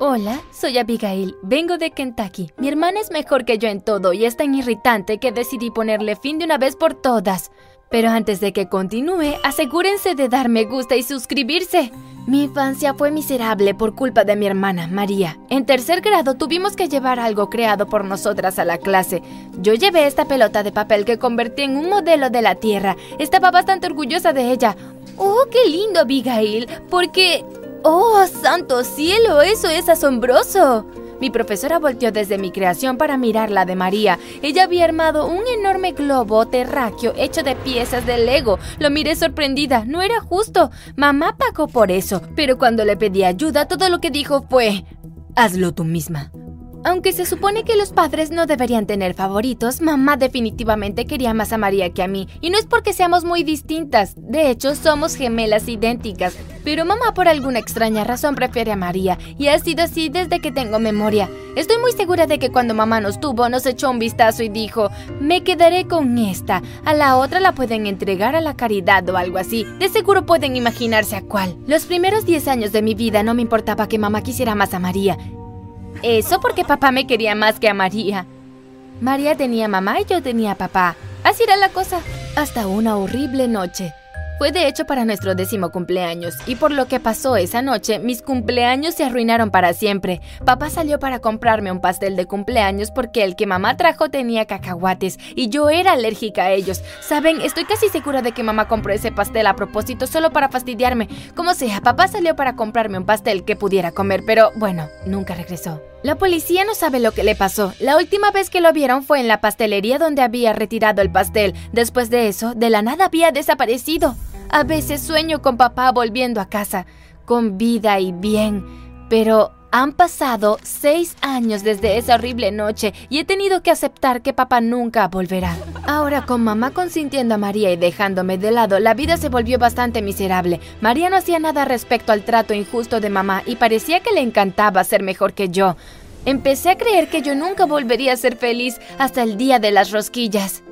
Hola, soy Abigail, vengo de Kentucky. Mi hermana es mejor que yo en todo y es tan irritante que decidí ponerle fin de una vez por todas. Pero antes de que continúe, asegúrense de dar me gusta y suscribirse. Mi infancia fue miserable por culpa de mi hermana, María. En tercer grado tuvimos que llevar algo creado por nosotras a la clase. Yo llevé esta pelota de papel que convertí en un modelo de la Tierra. Estaba bastante orgullosa de ella. ¡Oh, qué lindo, Abigail! Porque ¡Oh, santo cielo! ¡Eso es asombroso! Mi profesora volteó desde mi creación para mirar la de María. Ella había armado un enorme globo terráqueo hecho de piezas de Lego. Lo miré sorprendida. No era justo. Mamá pagó por eso. Pero cuando le pedí ayuda, todo lo que dijo fue... Hazlo tú misma. Aunque se supone que los padres no deberían tener favoritos, mamá definitivamente quería más a María que a mí, y no es porque seamos muy distintas, de hecho somos gemelas idénticas, pero mamá por alguna extraña razón prefiere a María, y ha sido así desde que tengo memoria. Estoy muy segura de que cuando mamá nos tuvo nos echó un vistazo y dijo, me quedaré con esta, a la otra la pueden entregar a la caridad o algo así, de seguro pueden imaginarse a cuál. Los primeros 10 años de mi vida no me importaba que mamá quisiera más a María, eso porque papá me quería más que a María. María tenía mamá y yo tenía papá. Así era la cosa. Hasta una horrible noche. Fue de hecho para nuestro décimo cumpleaños, y por lo que pasó esa noche, mis cumpleaños se arruinaron para siempre. Papá salió para comprarme un pastel de cumpleaños porque el que mamá trajo tenía cacahuates, y yo era alérgica a ellos. Saben, estoy casi segura de que mamá compró ese pastel a propósito solo para fastidiarme. Como sea, papá salió para comprarme un pastel que pudiera comer, pero bueno, nunca regresó. La policía no sabe lo que le pasó. La última vez que lo vieron fue en la pastelería donde había retirado el pastel. Después de eso, de la nada había desaparecido. A veces sueño con papá volviendo a casa, con vida y bien, pero han pasado seis años desde esa horrible noche y he tenido que aceptar que papá nunca volverá. Ahora con mamá consintiendo a María y dejándome de lado, la vida se volvió bastante miserable. María no hacía nada respecto al trato injusto de mamá y parecía que le encantaba ser mejor que yo. Empecé a creer que yo nunca volvería a ser feliz hasta el día de las rosquillas.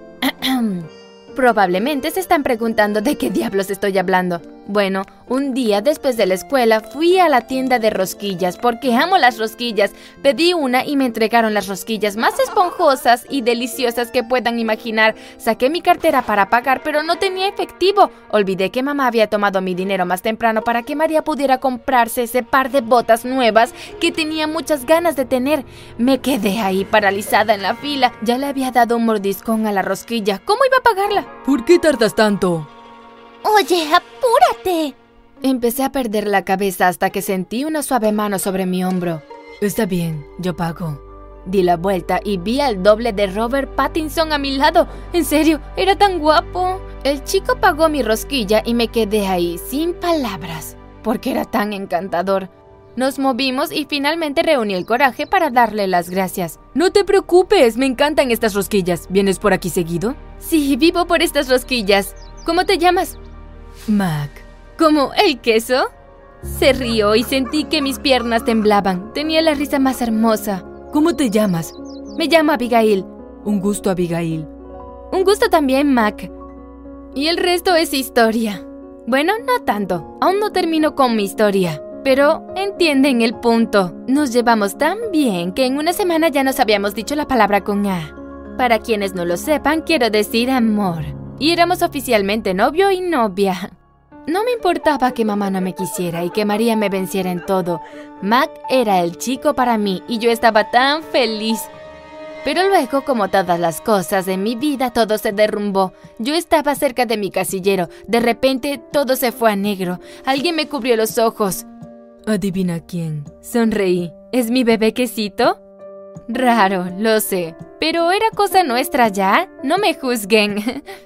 Probablemente se están preguntando de qué diablos estoy hablando. Bueno, un día después de la escuela fui a la tienda de rosquillas porque amo las rosquillas. Pedí una y me entregaron las rosquillas más esponjosas y deliciosas que puedan imaginar. Saqué mi cartera para pagar, pero no tenía efectivo. Olvidé que mamá había tomado mi dinero más temprano para que María pudiera comprarse ese par de botas nuevas que tenía muchas ganas de tener. Me quedé ahí paralizada en la fila. Ya le había dado un mordiscón a la rosquilla. ¿Cómo iba a pagarla? ¿Por qué tardas tanto? Oye, apúrate. Empecé a perder la cabeza hasta que sentí una suave mano sobre mi hombro. Está bien, yo pago. Di la vuelta y vi al doble de Robert Pattinson a mi lado. En serio, era tan guapo. El chico pagó mi rosquilla y me quedé ahí sin palabras, porque era tan encantador. Nos movimos y finalmente reuní el coraje para darle las gracias. No te preocupes, me encantan estas rosquillas. ¿Vienes por aquí seguido? Sí, vivo por estas rosquillas. ¿Cómo te llamas? Mac. ¿Como el queso? Se rió y sentí que mis piernas temblaban. Tenía la risa más hermosa. ¿Cómo te llamas? Me llamo Abigail. Un gusto, Abigail. Un gusto también, Mac. Y el resto es historia. Bueno, no tanto. Aún no termino con mi historia. Pero entienden el punto. Nos llevamos tan bien que en una semana ya nos habíamos dicho la palabra con A. Para quienes no lo sepan, quiero decir amor. Y éramos oficialmente novio y novia. No me importaba que mamá no me quisiera y que María me venciera en todo. Mac era el chico para mí y yo estaba tan feliz. Pero luego, como todas las cosas en mi vida, todo se derrumbó. Yo estaba cerca de mi casillero. De repente, todo se fue a negro. Alguien me cubrió los ojos. Adivina quién. Sonreí. ¿Es mi bebé quesito? Raro, lo sé. Pero era cosa nuestra ya. No me juzguen.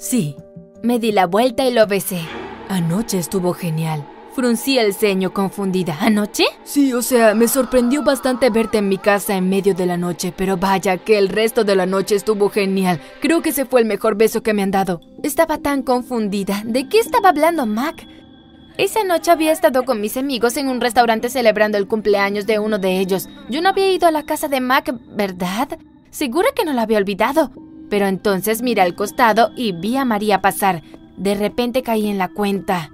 sí. Me di la vuelta y lo besé. Anoche estuvo genial. Fruncí el ceño confundida. ¿Anoche? Sí, o sea, me sorprendió bastante verte en mi casa en medio de la noche, pero vaya que el resto de la noche estuvo genial. Creo que ese fue el mejor beso que me han dado. Estaba tan confundida. ¿De qué estaba hablando Mac? Esa noche había estado con mis amigos en un restaurante celebrando el cumpleaños de uno de ellos. Yo no había ido a la casa de Mac, ¿verdad? Segura que no la había olvidado. Pero entonces miré al costado y vi a María pasar. De repente caí en la cuenta.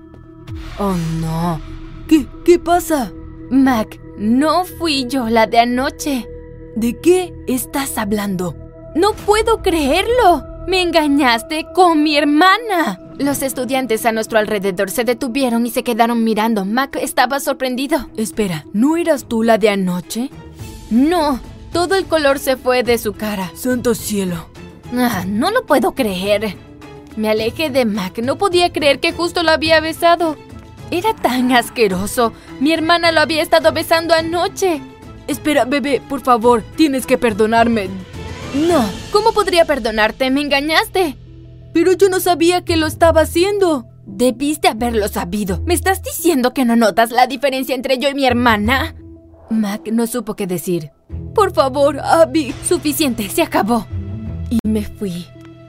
Oh no. ¿Qué? ¿Qué pasa? Mac, No fui yo la de anoche. ¿De qué estás hablando? No puedo creerlo. Me engañaste con mi hermana. Los estudiantes a nuestro alrededor se detuvieron y se quedaron mirando. Mac estaba sorprendido. Espera, ¿no eras tú la de anoche? No, todo el color se fue de su cara. Santo cielo. Ah, no lo puedo creer. Me alejé de Mac. No podía creer que justo lo había besado. Era tan asqueroso. Mi hermana lo había estado besando anoche. Espera, bebé, por favor, tienes que perdonarme. No, ¿cómo podría perdonarte? Me engañaste. Pero yo no sabía que lo estaba haciendo. Debiste haberlo sabido. ¿Me estás diciendo que no notas la diferencia entre yo y mi hermana? Mac no supo qué decir. Por favor, Abby. Suficiente, se acabó. Y me fui.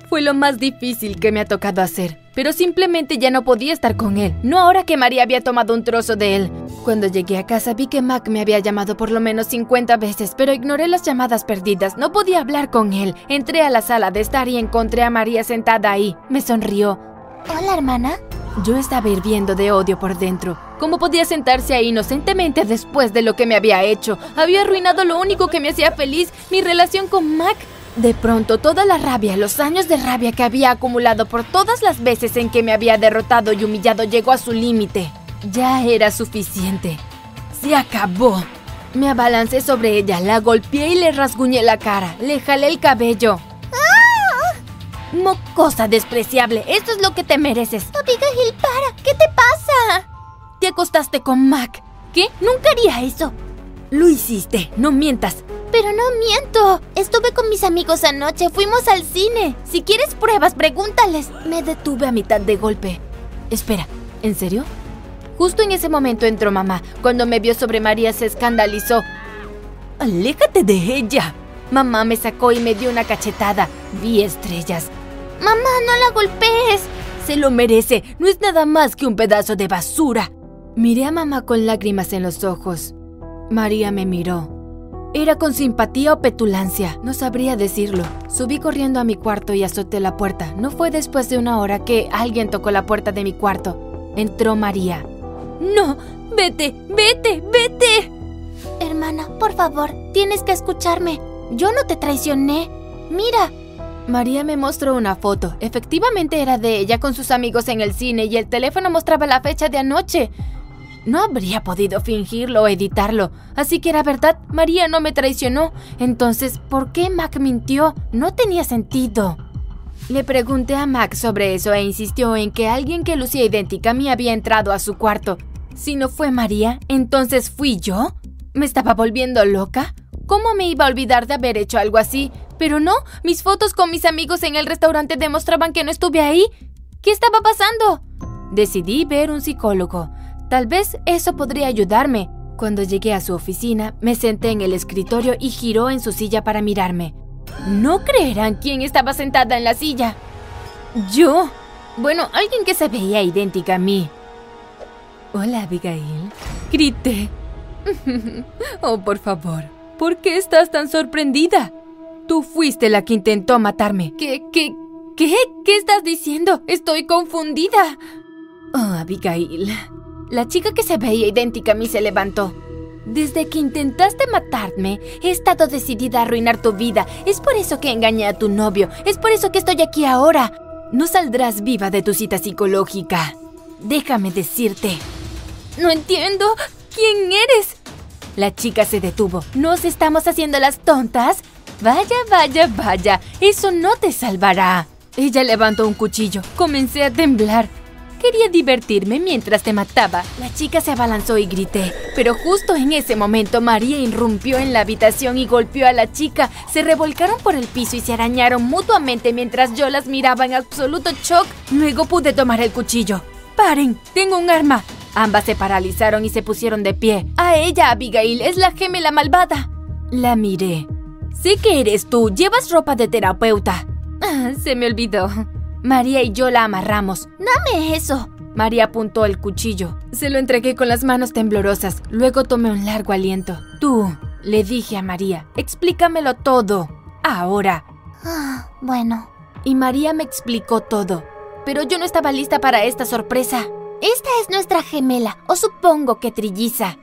Fue lo más difícil que me ha tocado hacer, pero simplemente ya no podía estar con él, no ahora que María había tomado un trozo de él. Cuando llegué a casa vi que Mac me había llamado por lo menos 50 veces, pero ignoré las llamadas perdidas, no podía hablar con él. Entré a la sala de estar y encontré a María sentada ahí. Me sonrió. Hola, hermana. Yo estaba hirviendo de odio por dentro. ¿Cómo podía sentarse ahí inocentemente después de lo que me había hecho? Había arruinado lo único que me hacía feliz, mi relación con Mac. De pronto, toda la rabia, los años de rabia que había acumulado por todas las veces en que me había derrotado y humillado llegó a su límite. Ya era suficiente. Se acabó. Me abalancé sobre ella, la golpeé y le rasguñé la cara. Le jalé el cabello. ¡Ah! Mocosa despreciable, esto es lo que te mereces. Abigail, para, ¿qué te pasa? Te acostaste con Mac. ¿Qué? Nunca haría eso. Lo hiciste, no mientas. Pero no miento. Estuve con mis amigos anoche, fuimos al cine. Si quieres pruebas, pregúntales. Me detuve a mitad de golpe. Espera, ¿en serio? Justo en ese momento entró mamá. Cuando me vio sobre María se escandalizó. ¡Aléjate de ella! Mamá me sacó y me dio una cachetada. Vi estrellas. Mamá, no la golpees. Se lo merece. No es nada más que un pedazo de basura. Miré a mamá con lágrimas en los ojos. María me miró. Era con simpatía o petulancia, no sabría decirlo. Subí corriendo a mi cuarto y azoté la puerta. No fue después de una hora que alguien tocó la puerta de mi cuarto. Entró María. No, vete, vete, vete. Hermana, por favor, tienes que escucharme. Yo no te traicioné. Mira. María me mostró una foto. Efectivamente era de ella con sus amigos en el cine y el teléfono mostraba la fecha de anoche. No habría podido fingirlo o editarlo, así que era verdad, María no me traicionó. Entonces, ¿por qué Mac mintió? No tenía sentido. Le pregunté a Mac sobre eso e insistió en que alguien que lucía idéntica a mí había entrado a su cuarto. Si no fue María, entonces fui yo. ¿Me estaba volviendo loca? ¿Cómo me iba a olvidar de haber hecho algo así? Pero no, mis fotos con mis amigos en el restaurante demostraban que no estuve ahí. ¿Qué estaba pasando? Decidí ver un psicólogo. Tal vez eso podría ayudarme. Cuando llegué a su oficina, me senté en el escritorio y giró en su silla para mirarme. No creerán quién estaba sentada en la silla. Yo. Bueno, alguien que se veía idéntica a mí. Hola, Abigail. Grité. oh, por favor. ¿Por qué estás tan sorprendida? Tú fuiste la que intentó matarme. ¿Qué, qué, qué? ¿Qué estás diciendo? Estoy confundida. Oh, Abigail. La chica que se veía idéntica a mí se levantó. Desde que intentaste matarme, he estado decidida a arruinar tu vida. Es por eso que engañé a tu novio. Es por eso que estoy aquí ahora. No saldrás viva de tu cita psicológica. Déjame decirte. No entiendo. ¿Quién eres? La chica se detuvo. ¿Nos estamos haciendo las tontas? Vaya, vaya, vaya. Eso no te salvará. Ella levantó un cuchillo. Comencé a temblar. Quería divertirme mientras te mataba. La chica se abalanzó y grité. Pero justo en ese momento María irrumpió en la habitación y golpeó a la chica. Se revolcaron por el piso y se arañaron mutuamente mientras yo las miraba en absoluto shock. Luego pude tomar el cuchillo. ¡Paren! ¡Tengo un arma! Ambas se paralizaron y se pusieron de pie. A ella, Abigail, es la gemela malvada. La miré. Sé que eres tú. Llevas ropa de terapeuta. Ah, se me olvidó. María y yo la amarramos. Dame eso. María apuntó el cuchillo. Se lo entregué con las manos temblorosas. Luego tomé un largo aliento. Tú, le dije a María, explícamelo todo. Ahora. Ah, bueno. Y María me explicó todo. Pero yo no estaba lista para esta sorpresa. Esta es nuestra gemela, o supongo que trilliza.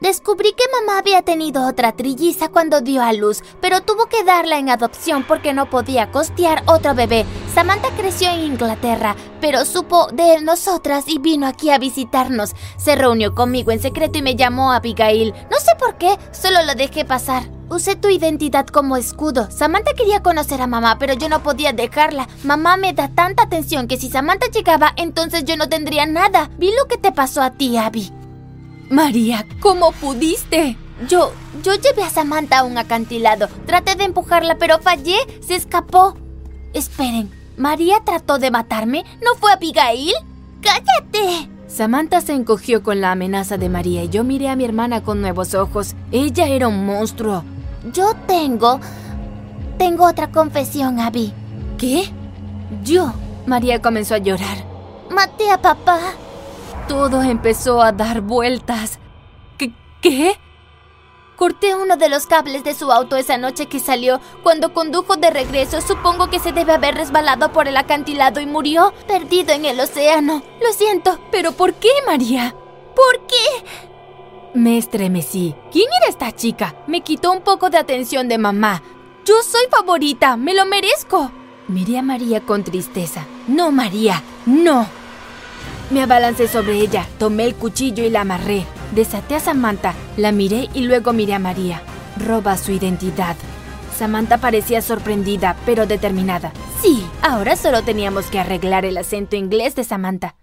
Descubrí que mamá había tenido otra trilliza cuando dio a luz, pero tuvo que darla en adopción porque no podía costear otro bebé. Samantha creció en Inglaterra, pero supo de nosotras y vino aquí a visitarnos. Se reunió conmigo en secreto y me llamó Abigail. No sé por qué, solo lo dejé pasar. Usé tu identidad como escudo. Samantha quería conocer a mamá, pero yo no podía dejarla. Mamá me da tanta atención que si Samantha llegaba, entonces yo no tendría nada. Vi lo que te pasó a ti, Abby. María, ¿cómo pudiste? Yo, yo llevé a Samantha a un acantilado. Traté de empujarla, pero fallé. Se escapó. Esperen, ¿María trató de matarme? ¿No fue Abigail? ¡Cállate! Samantha se encogió con la amenaza de María y yo miré a mi hermana con nuevos ojos. Ella era un monstruo. Yo tengo... Tengo otra confesión, Abby. ¿Qué? Yo. María comenzó a llorar. Maté a papá. Todo empezó a dar vueltas. ¿Qué? ¿Qué? Corté uno de los cables de su auto esa noche que salió. Cuando condujo de regreso, supongo que se debe haber resbalado por el acantilado y murió, perdido en el océano. Lo siento. ¿Pero por qué, María? ¿Por qué? Me estremecí. ¿Quién era esta chica? Me quitó un poco de atención de mamá. Yo soy favorita, me lo merezco. Miré a María con tristeza. No, María, no. Me abalancé sobre ella, tomé el cuchillo y la amarré. Desaté a Samantha, la miré y luego miré a María. Roba su identidad. Samantha parecía sorprendida, pero determinada. Sí, ahora solo teníamos que arreglar el acento inglés de Samantha.